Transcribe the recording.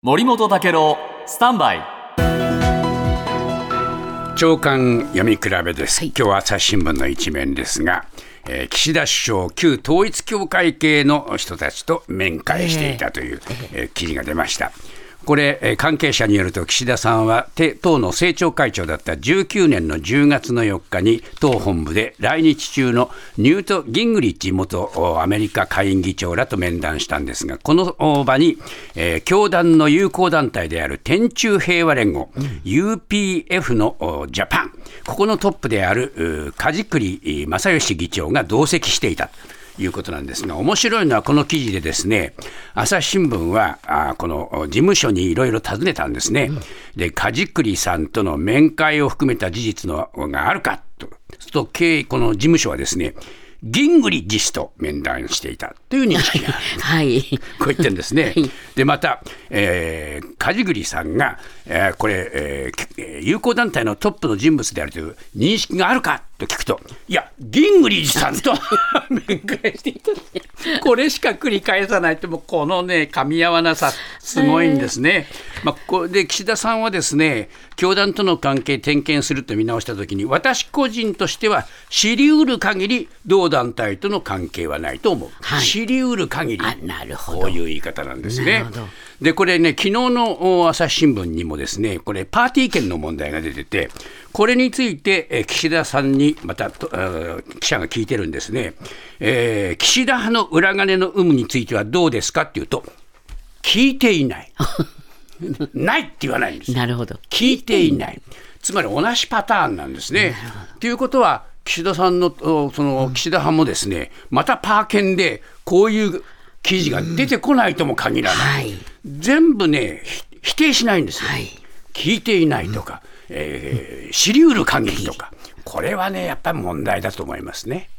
森本武郎スタンバイ。長官読み比べです、今日は朝日新聞の一面ですが、えー岸田首相旧統一教会系の人たちと面会していたという、えー記事が出ましたこれ、関係者によると岸田さんは党の政調会長だった19年の10月の4日に党本部で来日中のニュート・ギングリッチ元アメリカ下院議長らと面談したんですがこの場に、えー教団の友好団体である天中平和連合、UPF のジャパンここのトップである梶栗正義議長が同席していた。いうことなんですが、面白いのはこの記事でですね、朝日新聞は、あこの事務所にいろいろ尋ねたんですね。で、梶栗さんとの面会を含めた事実のがあるかと、と経この事務所はですね、ギングリッジ氏と面談していたという認識がある。はい。こう言ってるんですね。で、また、えー、梶栗さんが、えーこれ、えーえー友好団体のトップの人物であるという認識があるかと聞くと、いや、ギングリッジさんと 面会していた。これしか繰り返さないと、もうこのね、噛み合わなさ、すごいんですね。まあ、これで岸田さんはですね、教団との関係点検すると見直したときに、私個人としては、知りうる限り、同団体との関係はないと思う。はい知りうる限り。あなるほどこういう言い方なんですね。で、これね、昨日のお朝日新聞にもですね、これ、パーティー券の問題が出てて、これについて、えー岸田さんにまた記者が聞いてるんですね、えー岸田派の裏金の有無についてはどうですかっていうと、聞いていない。ないって言わないんですよなるほど。聞いていない、つまり同じパターンなんですね。ということは、岸田さんのおその岸田派もですね、またパー券でこういう記事が出てこないとも限らない、はい全部ね、ひ否定しないんですよ。はい聞いていないとか、えー知りうる限りとか、これはね、やっぱり問題だと思いますね。